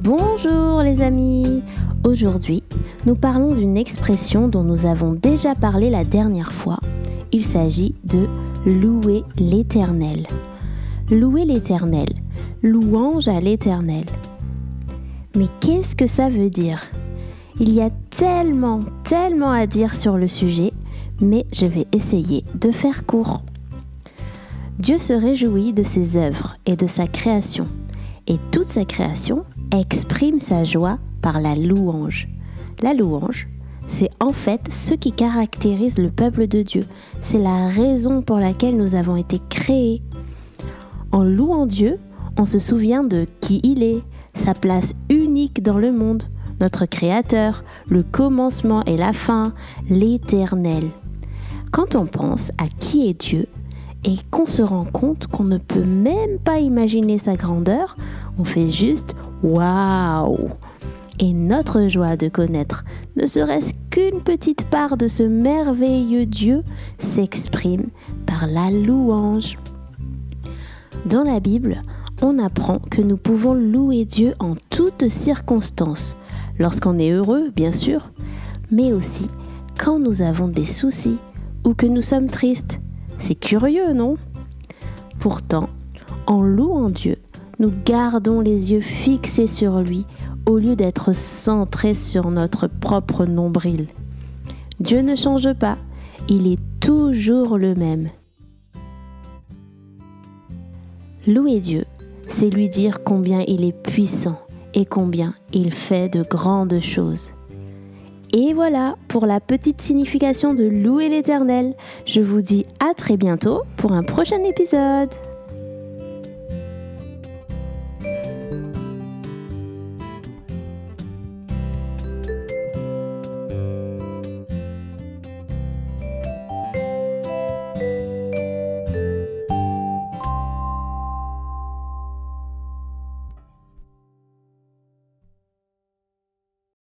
Bonjour les amis Aujourd'hui, nous parlons d'une expression dont nous avons déjà parlé la dernière fois. Il s'agit de louer l'Éternel. Louer l'Éternel. Louange à l'Éternel. Mais qu'est-ce que ça veut dire? Il y a tellement, tellement à dire sur le sujet, mais je vais essayer de faire court. Dieu se réjouit de ses œuvres et de sa création, et toute sa création exprime sa joie par la louange. La louange, c'est en fait ce qui caractérise le peuple de Dieu. C'est la raison pour laquelle nous avons été créés. En louant Dieu, on se souvient de qui il est, sa place unique dans le monde, notre Créateur, le commencement et la fin, l'Éternel. Quand on pense à qui est Dieu et qu'on se rend compte qu'on ne peut même pas imaginer sa grandeur, on fait juste Waouh Et notre joie de connaître ne serait-ce qu'une petite part de ce merveilleux Dieu s'exprime par la louange. Dans la Bible, on apprend que nous pouvons louer Dieu en toutes circonstances, lorsqu'on est heureux, bien sûr, mais aussi quand nous avons des soucis ou que nous sommes tristes. C'est curieux, non? Pourtant, en louant Dieu, nous gardons les yeux fixés sur lui au lieu d'être centrés sur notre propre nombril. Dieu ne change pas, il est toujours le même. Louer Dieu, c'est lui dire combien il est puissant et combien il fait de grandes choses. Et voilà pour la petite signification de louer l'Éternel. Je vous dis à très bientôt pour un prochain épisode.